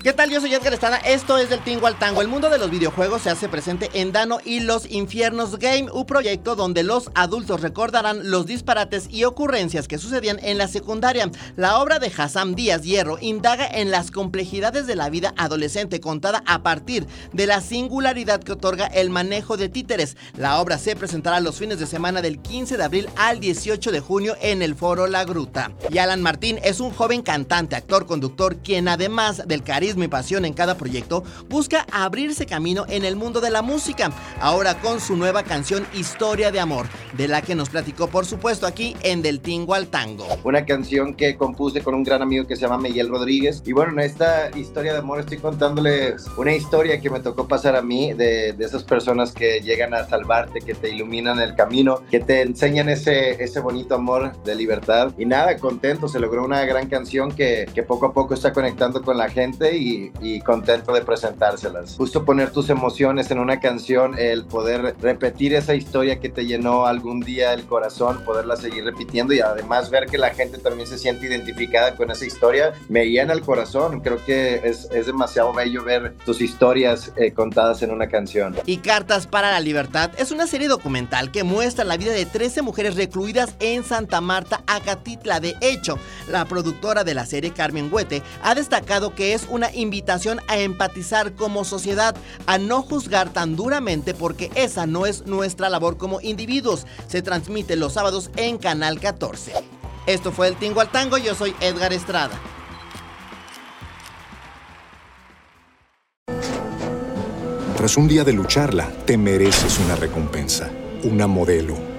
¿Qué tal? Yo soy Edgar Estrada, esto es del Tingo al Tango. El mundo de los videojuegos se hace presente en Dano y los Infiernos Game, un proyecto donde los adultos recordarán los disparates y ocurrencias que sucedían en la secundaria. La obra de Hassam Díaz Hierro indaga en las complejidades de la vida adolescente contada a partir de la singularidad que otorga el manejo de títeres. La obra se presentará los fines de semana del 15 de abril al 18 de junio en el Foro La Gruta. Y Alan Martín es un joven cantante, actor, conductor, quien además del carisma y pasión en cada proyecto, busca abrirse camino en el mundo de la música. Ahora con su nueva canción Historia de Amor, de la que nos platicó por supuesto aquí en Del Tingo al Tango. Una canción que compuse con un gran amigo que se llama Miguel Rodríguez. Y bueno, en esta historia de amor estoy contándoles una historia que me tocó pasar a mí de, de esas personas que llegan a salvarte, que te iluminan el camino, que te enseñan ese, ese bonito amor de libertad. Y nada, contento, se logró una gran canción que, que poco a poco está conectando con la gente y, contento de presentárselas. Justo poner tus emociones en una canción, el poder repetir esa historia que te llenó algún día el corazón, poderla seguir repitiendo y además ver que la gente también se siente identificada con esa historia, me llena el corazón. Creo que es, es demasiado bello ver tus historias eh, contadas en una canción. Y Cartas para la Libertad es una serie documental que muestra la vida de 13 mujeres recluidas en Santa Marta, Acatitla. De hecho, la productora de la serie, Carmen Huete, ha destacado que es una invitación a empatizar como sociedad, a no juzgar tan duramente porque esa no es nuestra labor como individuos. Se transmite los sábados en Canal 14. Esto fue el Tingo al Tango, yo soy Edgar Estrada. Tras un día de lucharla, te mereces una recompensa, una modelo,